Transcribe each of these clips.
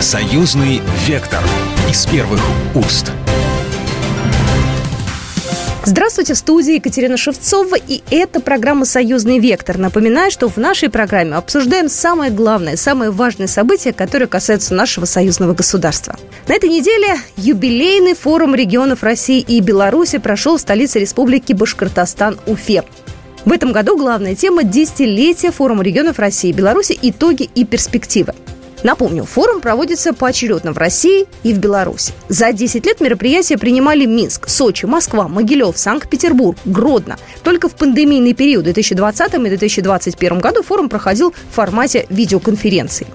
Союзный вектор из первых уст. Здравствуйте, в студии Екатерина Шевцова, и это программа «Союзный вектор». Напоминаю, что в нашей программе обсуждаем самое главное, самое важное событие, которое касается нашего союзного государства. На этой неделе юбилейный форум регионов России и Беларуси прошел в столице республики Башкортостан Уфе. В этом году главная тема – десятилетия форума регионов России и Беларуси, итоги и перспективы. Напомню, форум проводится поочередно в России и в Беларуси. За 10 лет мероприятия принимали Минск, Сочи, Москва, Могилев, Санкт-Петербург, Гродно. Только в пандемийный период 2020 и 2021 году форум проходил в формате видеоконференции.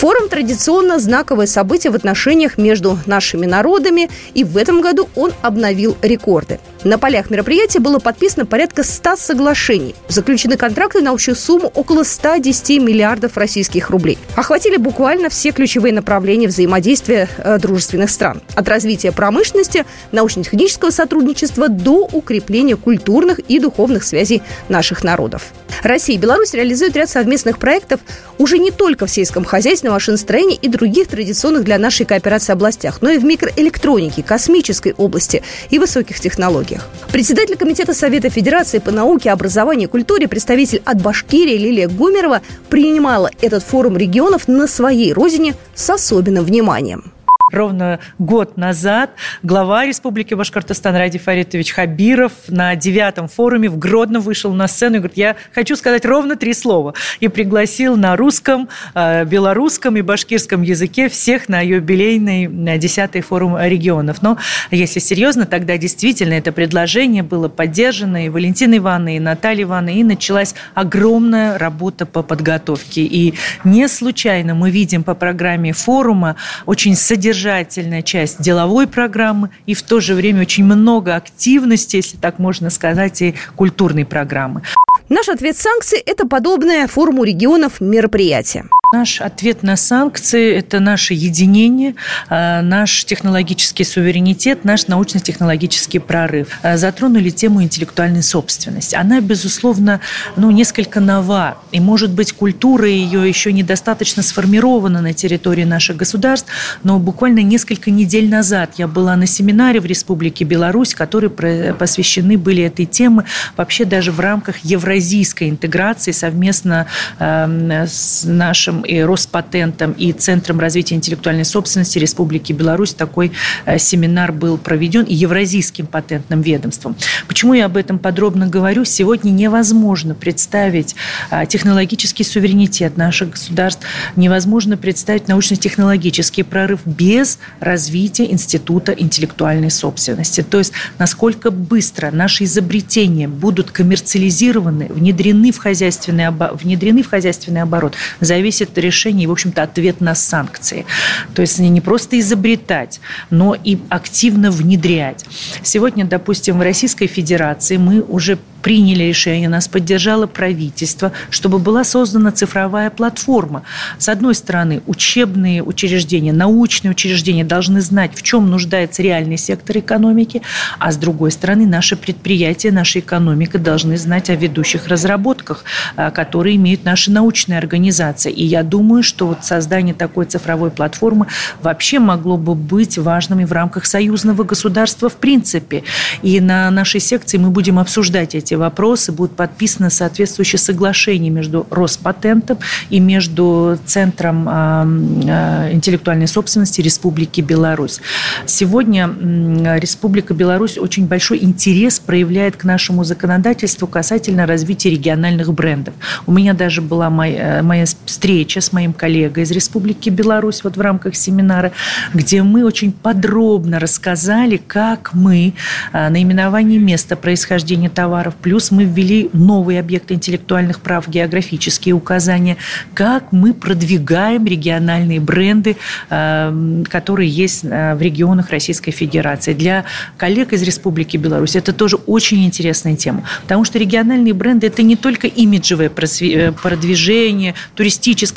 Форум традиционно знаковое событие в отношениях между нашими народами, и в этом году он обновил рекорды. На полях мероприятия было подписано порядка 100 соглашений. Заключены контракты на общую сумму около 110 миллиардов российских рублей. Охватили буквально все ключевые направления взаимодействия э, дружественных стран. От развития промышленности, научно-технического сотрудничества до укрепления культурных и духовных связей наших народов. Россия и Беларусь реализуют ряд совместных проектов уже не только в сельском хозяйстве, машиностроении и других традиционных для нашей кооперации областях, но и в микроэлектронике, космической области и высоких технологиях. Председатель Комитета Совета Федерации по науке, образованию и культуре, представитель от Башкирии Лилия Гумерова принимала этот форум регионов на своей родине с особенным вниманием ровно год назад глава Республики Башкортостан Ради Фаритович Хабиров на девятом форуме в Гродно вышел на сцену и говорит, я хочу сказать ровно три слова. И пригласил на русском, э, белорусском и башкирском языке всех на юбилейный десятый форум регионов. Но если серьезно, тогда действительно это предложение было поддержано и Валентиной Ивановной, и Натальей Ивановной, и началась огромная работа по подготовке. И не случайно мы видим по программе форума очень содержательную содержательная часть деловой программы и в то же время очень много активности, если так можно сказать, и культурной программы. Наш ответ санкций – это подобное форуму регионов мероприятие. Наш ответ на санкции – это наше единение, а, наш технологический суверенитет, наш научно-технологический прорыв. А, затронули тему интеллектуальной собственности. Она, безусловно, ну, несколько нова. И, может быть, культура ее еще недостаточно сформирована на территории наших государств. Но буквально несколько недель назад я была на семинаре в Республике Беларусь, которые посвящены были этой теме вообще даже в рамках евразийской интеграции совместно с нашим и Роспатентом, и Центром развития интеллектуальной собственности Республики Беларусь такой э, семинар был проведен, и Евразийским патентным ведомством. Почему я об этом подробно говорю? Сегодня невозможно представить э, технологический суверенитет наших государств, невозможно представить научно-технологический прорыв без развития института интеллектуальной собственности. То есть, насколько быстро наши изобретения будут коммерциализированы, внедрены в хозяйственный, внедрены в хозяйственный оборот, зависит это решение и, в общем-то, ответ на санкции. То есть не просто изобретать, но и активно внедрять. Сегодня, допустим, в Российской Федерации мы уже приняли решение, нас поддержало правительство, чтобы была создана цифровая платформа. С одной стороны, учебные учреждения, научные учреждения должны знать, в чем нуждается реальный сектор экономики, а с другой стороны, наши предприятия, наша экономика должны знать о ведущих разработках, а, которые имеют наши научные организации. И я думаю, что вот создание такой цифровой платформы вообще могло бы быть важным и в рамках союзного государства в принципе. И на нашей секции мы будем обсуждать эти вопросы, будут подписаны соответствующие соглашения между Роспатентом и между Центром а, а, интеллектуальной собственности Республики Беларусь. Сегодня Республика Беларусь очень большой интерес проявляет к нашему законодательству касательно развития региональных брендов. У меня даже была моя, моя встреча с моим коллегой из Республики Беларусь вот в рамках семинара, где мы очень подробно рассказали, как мы а, наименование места происхождения товаров Плюс мы ввели новые объекты интеллектуальных прав, географические указания, как мы продвигаем региональные бренды, э, которые есть э, в регионах Российской Федерации. Для коллег из Республики Беларусь это тоже очень интересная тема, потому что региональные бренды – это не только имиджевое э, продвижение,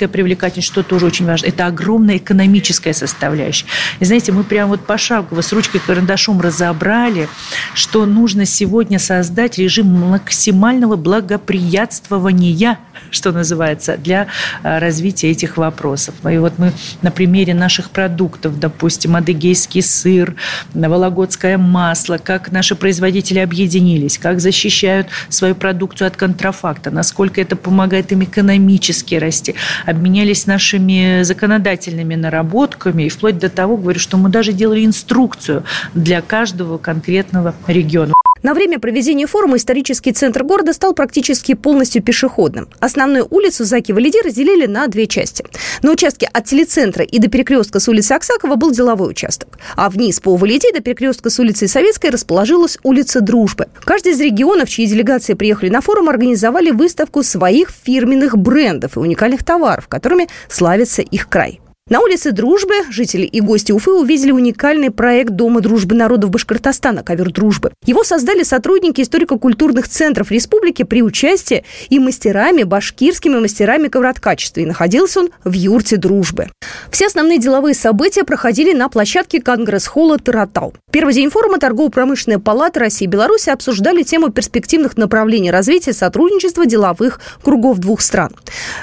туристическая привлекательность, что тоже очень важно, это огромная экономическая составляющая. И знаете, мы прямо вот пошагово с ручкой карандашом разобрали, что нужно сегодня создать режим максимального благоприятствования что называется, для э, развития этих вопросов. И вот мы на примере наших продуктов, допустим, адыгейский сыр, вологодское масло, как наши производители объединились, как защищают свою продукцию от контрафакта, насколько это помогает им экономически расти, обменялись нашими законодательными наработками и вплоть до того, говорю, что мы даже делали инструкцию для каждого конкретного региона. На время проведения форума исторический центр города стал практически полностью пешеходным. Основную улицу Заки-Валиди разделили на две части. На участке от телецентра и до перекрестка с улицы Аксакова был деловой участок. А вниз по Валиди до перекрестка с улицы Советской расположилась улица Дружбы. Каждый из регионов, чьи делегации приехали на форум, организовали выставку своих фирменных брендов и уникальных товаров, которыми славится их край. На улице Дружбы жители и гости Уфы увидели уникальный проект Дома дружбы народов Башкортостана «Ковер дружбы». Его создали сотрудники историко-культурных центров республики при участии и мастерами, башкирскими мастерами ковроткачества. И находился он в юрте дружбы. Все основные деловые события проходили на площадке Конгресс-холла Таратау. Первый день форума Торгово-промышленная палата России и Беларуси обсуждали тему перспективных направлений развития сотрудничества деловых кругов двух стран.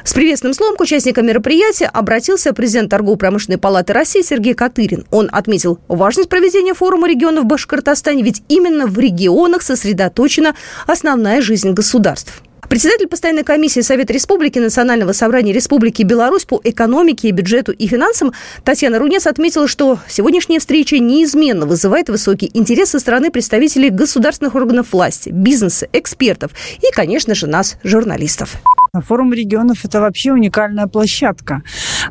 С приветственным словом к участникам мероприятия обратился президент торгово-промышленной палаты России Сергей Катырин. Он отметил важность проведения форума регионов в Башкортостане, ведь именно в регионах сосредоточена основная жизнь государств. Председатель постоянной комиссии Совета Республики Национального собрания Республики Беларусь по экономике, бюджету и финансам Татьяна Рунец отметила, что сегодняшняя встреча неизменно вызывает высокий интерес со стороны представителей государственных органов власти, бизнеса, экспертов и, конечно же, нас, журналистов. Форум регионов – это вообще уникальная площадка.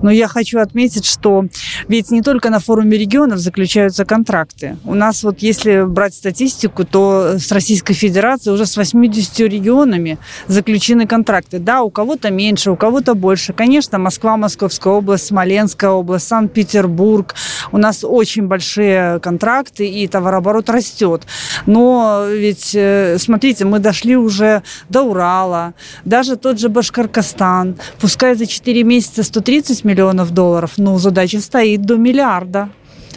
Но я хочу отметить, что ведь не только на форуме регионов заключаются контракты. У нас вот если брать статистику, то с Российской Федерацией уже с 80 регионами заключены контракты. Да, у кого-то меньше, у кого-то больше. Конечно, Москва, Московская область, Смоленская область, Санкт-Петербург. У нас очень большие контракты, и товарооборот растет. Но ведь, э, смотрите, мы дошли уже до Урала. Даже тот же Башкоркостан. Пускай за 4 месяца 130 миллионов долларов, но задача стоит до миллиарда.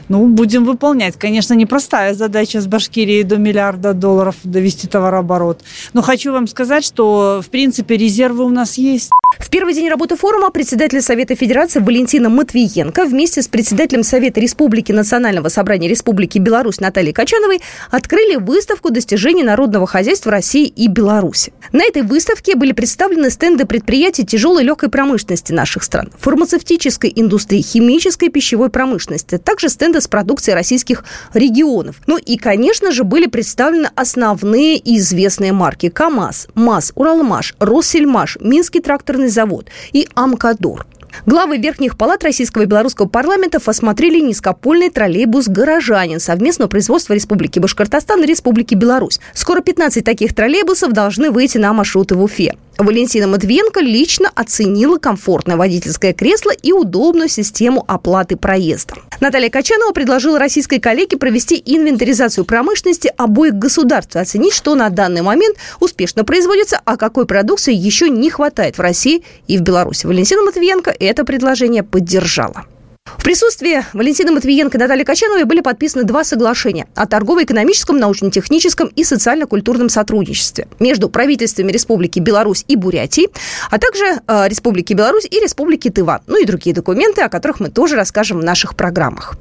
Ну, будем выполнять. Конечно, непростая задача с Башкирией до миллиарда долларов довести товарооборот. Но хочу вам сказать, что, в принципе, резервы у нас есть. В первый день работы форума председатель Совета Федерации Валентина Матвиенко вместе с председателем Совета Республики Национального собрания Республики Беларусь Натальей Качановой открыли выставку достижений народного хозяйства России и Беларуси. На этой выставке были представлены стенды предприятий тяжелой и легкой промышленности наших стран, фармацевтической индустрии, химической и пищевой промышленности, также стенды с продукцией российских регионов. Ну и, конечно же, были представлены основные и известные марки КАМАЗ, МАЗ, Уралмаш, Россельмаш, Минский тракторный завод и Амкадор. Главы верхних палат российского и белорусского парламентов осмотрели низкопольный троллейбус «Горожанин» совместного производства Республики Башкортостан и Республики Беларусь. Скоро 15 таких троллейбусов должны выйти на маршруты в Уфе. Валентина Матвенко лично оценила комфортное водительское кресло и удобную систему оплаты проезда. Наталья Качанова предложила российской коллеге провести инвентаризацию промышленности обоих государств, оценить, что на данный момент успешно производится, а какой продукции еще не хватает в России и в Беларуси. Валентина Матвиенко это предложение поддержала. В присутствии Валентины Матвиенко и Натальи Качановой были подписаны два соглашения о торгово-экономическом, научно-техническом и социально-культурном сотрудничестве между правительствами Республики Беларусь и Бурятии, а также э, Республики Беларусь и Республики Тыва. Ну и другие документы, о которых мы тоже расскажем в наших программах.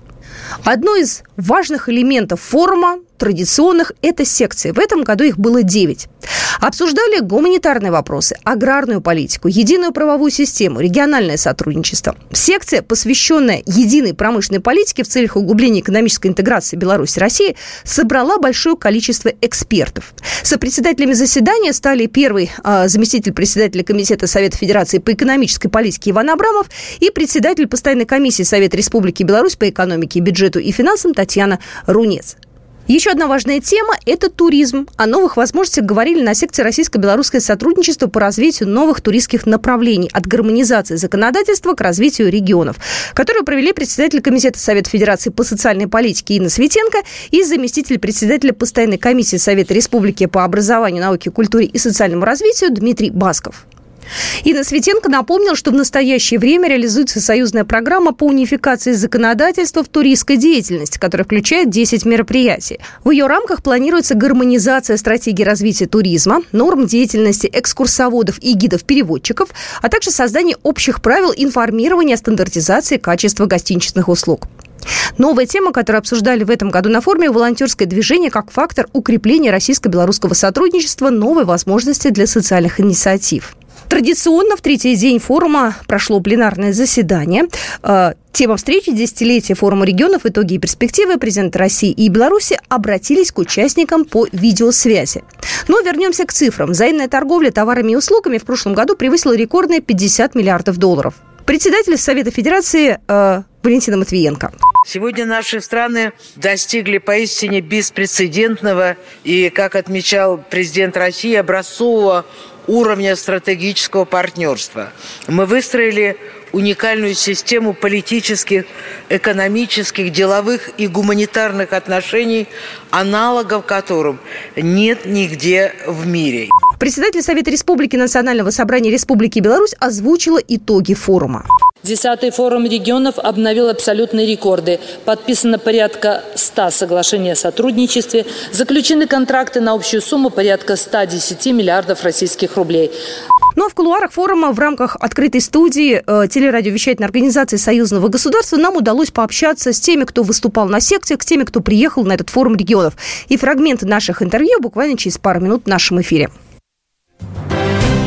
Одно из важных элементов форума традиционных – это секции. В этом году их было 9. Обсуждали гуманитарные вопросы, аграрную политику, единую правовую систему, региональное сотрудничество. Секция, посвященная единой промышленной политике в целях углубления экономической интеграции Беларуси и России, собрала большое количество экспертов. Сопредседателями заседания стали первый э, заместитель председателя Комитета Совета Федерации по экономической политике Иван Абрамов и председатель постоянной комиссии Совета Республики Беларусь по экономике, бюджету и финансам Татьяна Рунец. Еще одна важная тема – это туризм. О новых возможностях говорили на секции российско-белорусское сотрудничество по развитию новых туристских направлений от гармонизации законодательства к развитию регионов, которую провели председатель Комитета Совета Федерации по социальной политике Инна Светенко и заместитель председателя постоянной комиссии Совета Республики по образованию, науке, культуре и социальному развитию Дмитрий Басков. Инна Светенко напомнила, что в настоящее время реализуется союзная программа по унификации законодательства в туристской деятельности, которая включает 10 мероприятий. В ее рамках планируется гармонизация стратегии развития туризма, норм деятельности экскурсоводов и гидов-переводчиков, а также создание общих правил информирования о стандартизации качества гостиничных услуг. Новая тема, которую обсуждали в этом году на форуме «Волонтерское движение как фактор укрепления российско-белорусского сотрудничества, новые возможности для социальных инициатив». Традиционно в третий день форума прошло пленарное заседание. Э, тема встречи «Десятилетие форума регионов. Итоги и перспективы» президент России и Беларуси обратились к участникам по видеосвязи. Но вернемся к цифрам. Взаимная торговля товарами и услугами в прошлом году превысила рекордные 50 миллиардов долларов. Председатель Совета Федерации э, Валентина Матвиенко. Сегодня наши страны достигли поистине беспрецедентного и, как отмечал президент России, образцового уровня стратегического партнерства. Мы выстроили уникальную систему политических, экономических, деловых и гуманитарных отношений, аналогов которым нет нигде в мире. Председатель Совета Республики Национального собрания Республики Беларусь озвучила итоги форума. Десятый форум регионов обновил абсолютные рекорды. Подписано порядка 100 соглашений о сотрудничестве, заключены контракты на общую сумму порядка 110 миллиардов российских рублей. Ну а в кулуарах форума в рамках открытой студии э, телерадиовещательной организации Союзного государства нам удалось пообщаться с теми, кто выступал на секциях, с теми, кто приехал на этот форум регионов. И фрагменты наших интервью буквально через пару минут в нашем эфире.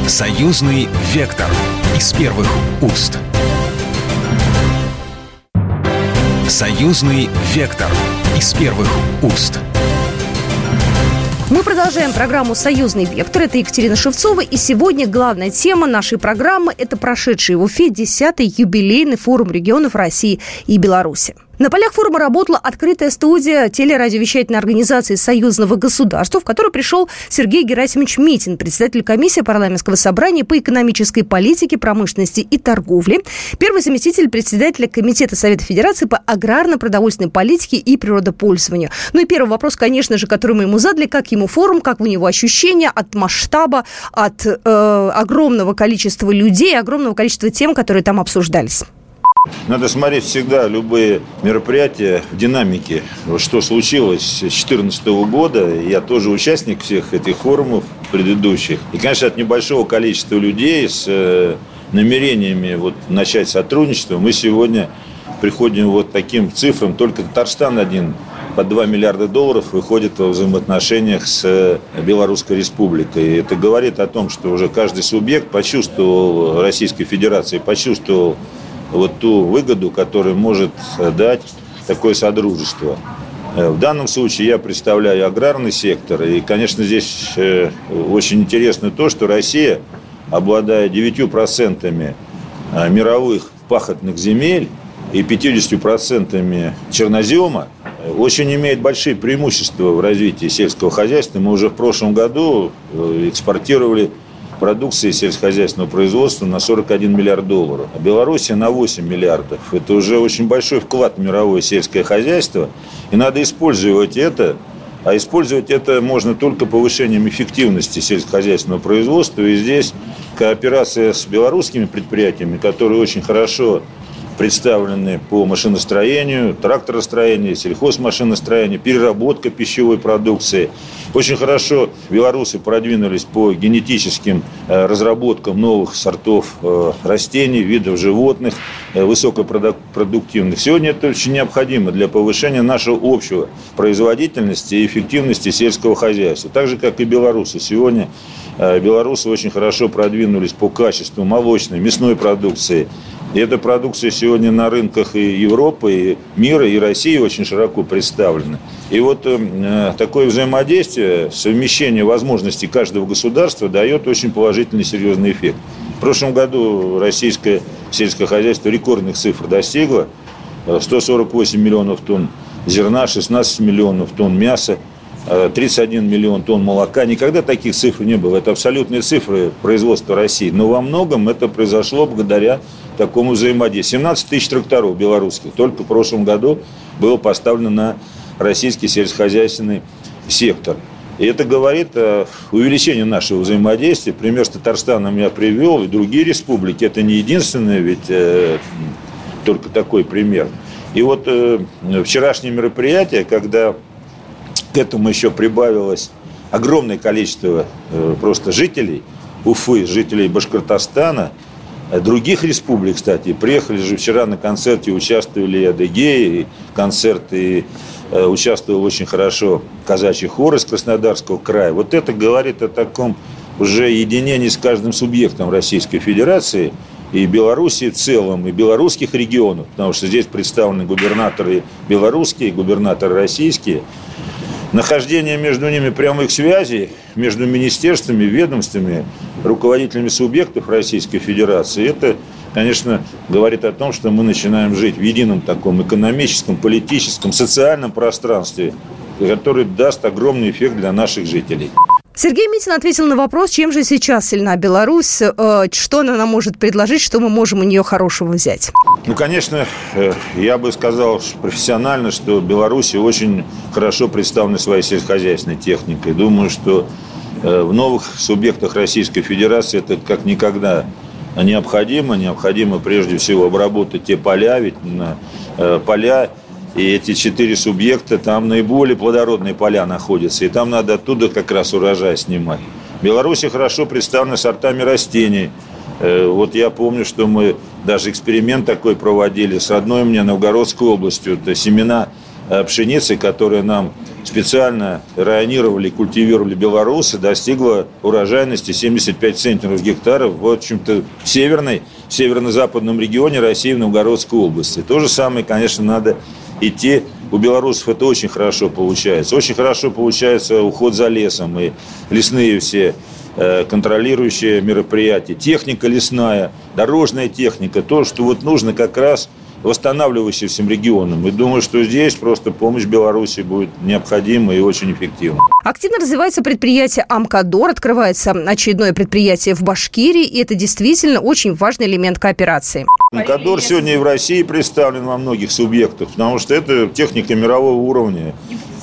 Союзный вектор из первых уст. Союзный вектор из первых уст. Мы продолжаем программу «Союзный вектор». Это Екатерина Шевцова. И сегодня главная тема нашей программы – это прошедший в Уфе 10-й юбилейный форум регионов России и Беларуси. На полях форума работала открытая студия телерадиовещательной организации союзного государства, в которую пришел Сергей Герасимович Митин, председатель комиссии парламентского собрания по экономической политике, промышленности и торговле, первый заместитель председателя Комитета Совета Федерации по аграрно-продовольственной политике и природопользованию. Ну и первый вопрос, конечно же, который мы ему задали, как ему форум, как у него ощущения от масштаба, от э, огромного количества людей, огромного количества тем, которые там обсуждались. Надо смотреть всегда любые мероприятия в динамике. Что случилось с 2014 года. Я тоже участник всех этих форумов предыдущих. И, конечно, от небольшого количества людей с э, намерениями вот начать сотрудничество мы сегодня приходим вот таким цифрам. Только Татарстан один по 2 миллиарда долларов выходит во взаимоотношениях с э, Белорусской Республикой. Это говорит о том, что уже каждый субъект почувствовал, Российской Федерации почувствовал вот ту выгоду, которую может дать такое содружество. Э, в данном случае я представляю аграрный сектор, и, конечно, здесь э, очень интересно то, что Россия, обладая 9% э, мировых пахотных земель и 50% чернозема, очень имеет большие преимущества в развитии сельского хозяйства. Мы уже в прошлом году экспортировали продукции сельскохозяйственного производства на 41 миллиард долларов. А Белоруссия на 8 миллиардов. Это уже очень большой вклад в мировое сельское хозяйство. И надо использовать это а использовать это можно только повышением эффективности сельскохозяйственного производства. И здесь кооперация с белорусскими предприятиями, которые очень хорошо представлены по машиностроению, тракторостроению, сельхозмашиностроению, переработка пищевой продукции. Очень хорошо белорусы продвинулись по генетическим э, разработкам новых сортов э, растений, видов животных, э, высокопродуктивных. Сегодня это очень необходимо для повышения нашего общего производительности и эффективности сельского хозяйства. Так же, как и белорусы. Сегодня белорусы очень хорошо продвинулись по качеству молочной, мясной продукции, и эта продукция сегодня на рынках и Европы, и мира, и России очень широко представлена. И вот э, такое взаимодействие, совмещение возможностей каждого государства дает очень положительный, серьезный эффект. В прошлом году российское сельское хозяйство рекордных цифр достигло. 148 миллионов тонн зерна, 16 миллионов тонн мяса, 31 миллион тонн молока. Никогда таких цифр не было. Это абсолютные цифры производства России. Но во многом это произошло благодаря такому взаимодействию. 17 тысяч тракторов белорусских только в прошлом году было поставлено на российский сельскохозяйственный сектор. И это говорит о увеличении нашего взаимодействия. Пример с Татарстаном я привел, и другие республики. Это не единственное, ведь э, только такой пример. И вот э, вчерашнее мероприятие, когда к этому еще прибавилось огромное количество э, просто жителей Уфы, жителей Башкортостана, э, других республик, кстати. Приехали же вчера на концерте, участвовали и Адыгеи, и концерты, Э, участвовал очень хорошо казачий хор из Краснодарского края. Вот это говорит о таком уже единении с каждым субъектом Российской Федерации и Белоруссии в целом, и белорусских регионов, потому что здесь представлены губернаторы белорусские, губернаторы российские. Нахождение между ними прямых связей, между министерствами, ведомствами, руководителями субъектов Российской Федерации, это конечно, говорит о том, что мы начинаем жить в едином таком экономическом, политическом, социальном пространстве, который даст огромный эффект для наших жителей. Сергей Митин ответил на вопрос, чем же сейчас сильна Беларусь, э, что она нам может предложить, что мы можем у нее хорошего взять. Ну, конечно, э, я бы сказал профессионально, что Беларусь очень хорошо представлена своей сельскохозяйственной техникой. Думаю, что э, в новых субъектах Российской Федерации это как никогда необходимо. Необходимо прежде всего обработать те поля, ведь на поля и эти четыре субъекта, там наиболее плодородные поля находятся. И там надо оттуда как раз урожай снимать. В Беларуси хорошо представлены сортами растений. Э, вот я помню, что мы даже эксперимент такой проводили с родной мне Новгородской областью. Это семена э, пшеницы, которые нам специально районировали, культивировали белорусы, достигла урожайности 75 центнеров гектаров в общем-то, в северной, северно-западном регионе России, в Новгородской области. То же самое, конечно, надо идти. У белорусов это очень хорошо получается. Очень хорошо получается уход за лесом и лесные все э, контролирующие мероприятия. Техника лесная, дорожная техника, то, что вот нужно как раз – восстанавливающий всем регионам. И думаю, что здесь просто помощь Беларуси будет необходима и очень эффективна. Активно развивается предприятие «Амкадор», открывается очередное предприятие в Башкирии, и это действительно очень важный элемент кооперации. «Амкадор» сегодня и в России представлен во многих субъектах, потому что это техника мирового уровня.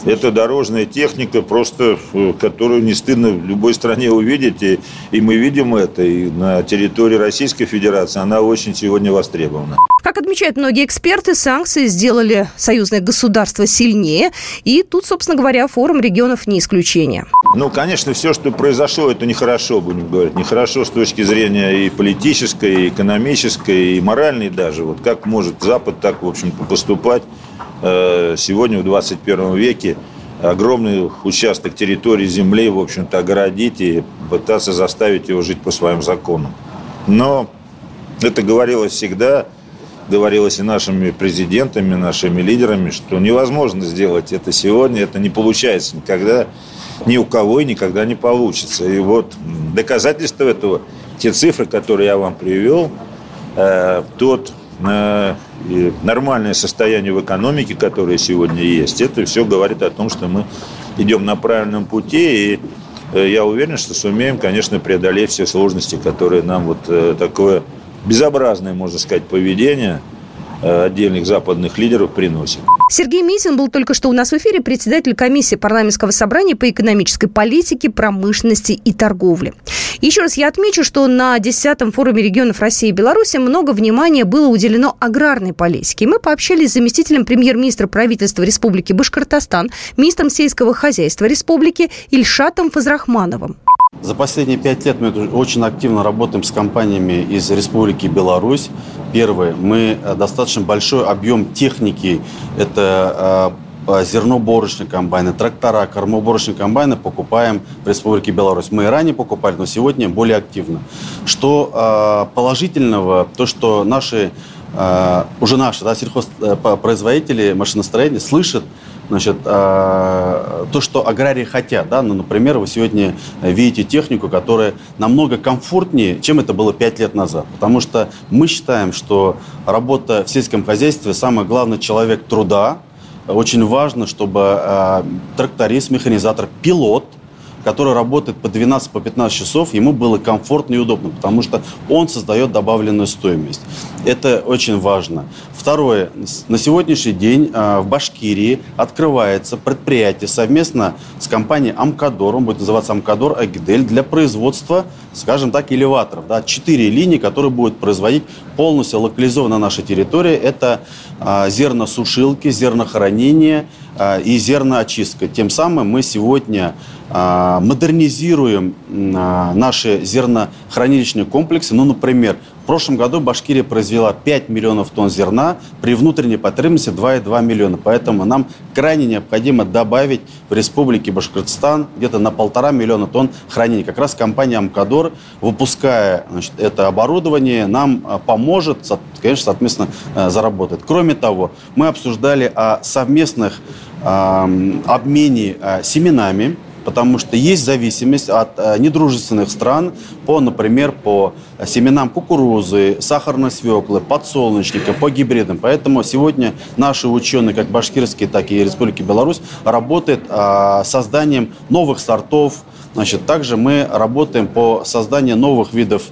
Это дорожная техника, просто э, которую не стыдно в любой стране увидеть. И, и мы видим это. И на территории Российской Федерации она очень сегодня востребована. Как отмечают многие эксперты, санкции сделали союзное государство сильнее. И тут, собственно говоря, форум регионов не исключение. Ну, конечно, все, что произошло, это нехорошо, будем говорить. Нехорошо с точки зрения и политической, и экономической, и моральной даже. Вот как может Запад так, в общем-то, поступать сегодня в 21 веке огромный участок территории земли, в общем-то, огородить и пытаться заставить его жить по своим законам. Но это говорилось всегда, говорилось и нашими президентами, нашими лидерами, что невозможно сделать это сегодня, это не получается никогда, ни у кого и никогда не получится. И вот доказательство этого, те цифры, которые я вам привел, э, тот и нормальное состояние в экономике, которое сегодня есть, это все говорит о том, что мы идем на правильном пути, и э, я уверен, что сумеем, конечно, преодолеть все сложности, которые нам вот э, такое безобразное, можно сказать, поведение – Э, отдельных западных лидеров приносит. Сергей Митин был только что у нас в эфире председатель комиссии парламентского собрания по экономической политике, промышленности и торговле. Еще раз я отмечу, что на 10-м форуме регионов России и Беларуси много внимания было уделено аграрной политике. Мы пообщались с заместителем премьер-министра правительства Республики Башкортостан, министром сельского хозяйства Республики Ильшатом Фазрахмановым. За последние пять лет мы очень активно работаем с компаниями из Республики Беларусь. Первое, мы э, достаточно большой объем техники, это э, зерноборочные комбайны, трактора, кормоуборочные комбайны покупаем в Республике Беларусь. Мы и ранее покупали, но сегодня более активно. Что э, положительного, то, что наши, уже наши да, сельхозпроизводители машиностроения слышат значит, а, то, что аграрии хотят. Да? Ну, например, вы сегодня видите технику, которая намного комфортнее, чем это было 5 лет назад. Потому что мы считаем, что работа в сельском хозяйстве, самое главное, человек труда. Очень важно, чтобы а, тракторист, механизатор, пилот – который работает по 12-15 по часов, ему было комфортно и удобно, потому что он создает добавленную стоимость. Это очень важно. Второе. На сегодняшний день в Башкирии открывается предприятие совместно с компанией Амкадор, он будет называться Амкадор Агидель, для производства, скажем так, элеваторов. Да, четыре линии, которые будут производить полностью локализованно на нашей территории. Это зерносушилки, зернохранение и зерноочистка. Тем самым мы сегодня а, модернизируем а, наши зернохранилищные комплексы. Ну, например, в прошлом году Башкирия произвела 5 миллионов тонн зерна при внутренней потребности 2,2 миллиона. Поэтому нам крайне необходимо добавить в Республике Башкортостан где-то на полтора миллиона тонн хранения. Как раз компания Амкадор, выпуская значит, это оборудование, нам а, поможет, конечно, соответственно, заработать. Кроме того, мы обсуждали о совместных обмене семенами потому что есть зависимость от э, недружественных стран по, например, по семенам кукурузы, сахарной свеклы, подсолнечника, по гибридам. Поэтому сегодня наши ученые, как башкирские, так и Республики Беларусь, работают э, созданием новых сортов, Значит, также мы работаем по созданию новых видов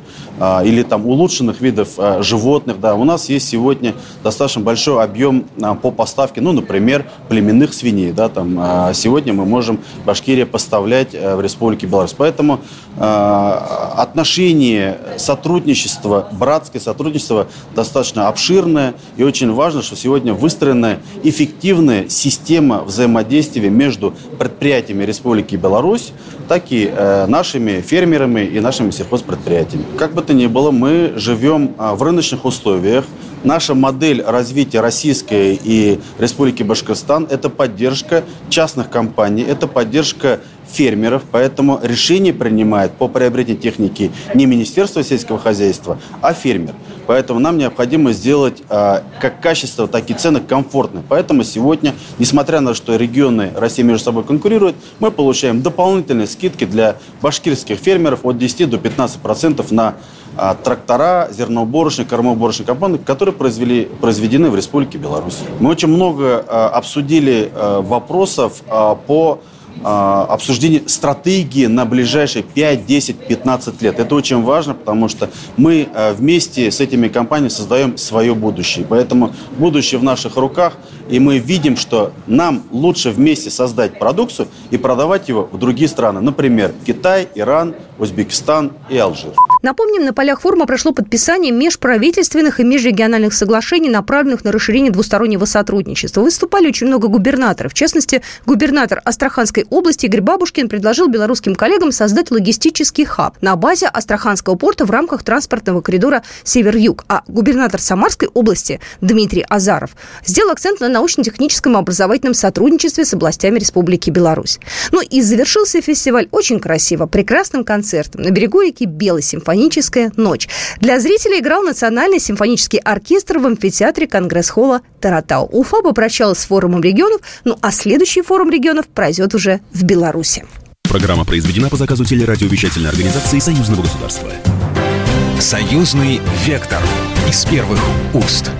или там улучшенных видов а, животных. Да. У нас есть сегодня достаточно большой объем а, по поставке, ну, например, племенных свиней. Да, там, а, сегодня мы можем Башкирия поставлять а, в Республике Беларусь. Поэтому а, отношение сотрудничества, братское сотрудничество достаточно обширное. И очень важно, что сегодня выстроена эффективная система взаимодействия между предприятиями Республики Беларусь, так и э, нашими фермерами и нашими сельхозпредприятиями. Как бы то ни было, мы живем э, в рыночных условиях. Наша модель развития российской и Республики Башкортостан – это поддержка частных компаний, это поддержка фермеров, поэтому решение принимает по приобретению техники не Министерство сельского хозяйства, а фермер. Поэтому нам необходимо сделать э, как качество, так и цены комфортные. Поэтому сегодня, несмотря на то, что регионы России между собой конкурируют, мы получаем дополнительные скидки для башкирских фермеров от 10 до 15 процентов на трактора, зерноуборочные, кормоуборочные компании, которые произвели, произведены в Республике Беларусь. Мы очень много э, обсудили э, вопросов э, по а, обсуждение стратегии на ближайшие 5, 10, 15 лет. Это очень важно, потому что мы а, вместе с этими компаниями создаем свое будущее. Поэтому будущее в наших руках, и мы видим, что нам лучше вместе создать продукцию и продавать его в другие страны. Например, Китай, Иран, Узбекистан и Алжир. Напомним, на полях форума прошло подписание межправительственных и межрегиональных соглашений, направленных на расширение двустороннего сотрудничества. Выступали очень много губернаторов. В частности, губернатор Астраханской области Игорь Бабушкин предложил белорусским коллегам создать логистический хаб на базе Астраханского порта в рамках транспортного коридора Север-Юг. А губернатор Самарской области Дмитрий Азаров сделал акцент на научно-техническом и образовательном сотрудничестве с областями Республики Беларусь. Ну и завершился фестиваль очень красиво, прекрасным концертом на берегу реки Белой симфоническая ночь. Для зрителей играл Национальный симфонический оркестр в амфитеатре Конгресс-холла Таратау. Уфа попрощалась с форумом регионов, ну а следующий форум регионов пройдет уже в Беларуси. Программа произведена по заказу телерадиовещательной организации Союзного государства. Союзный вектор из первых уст.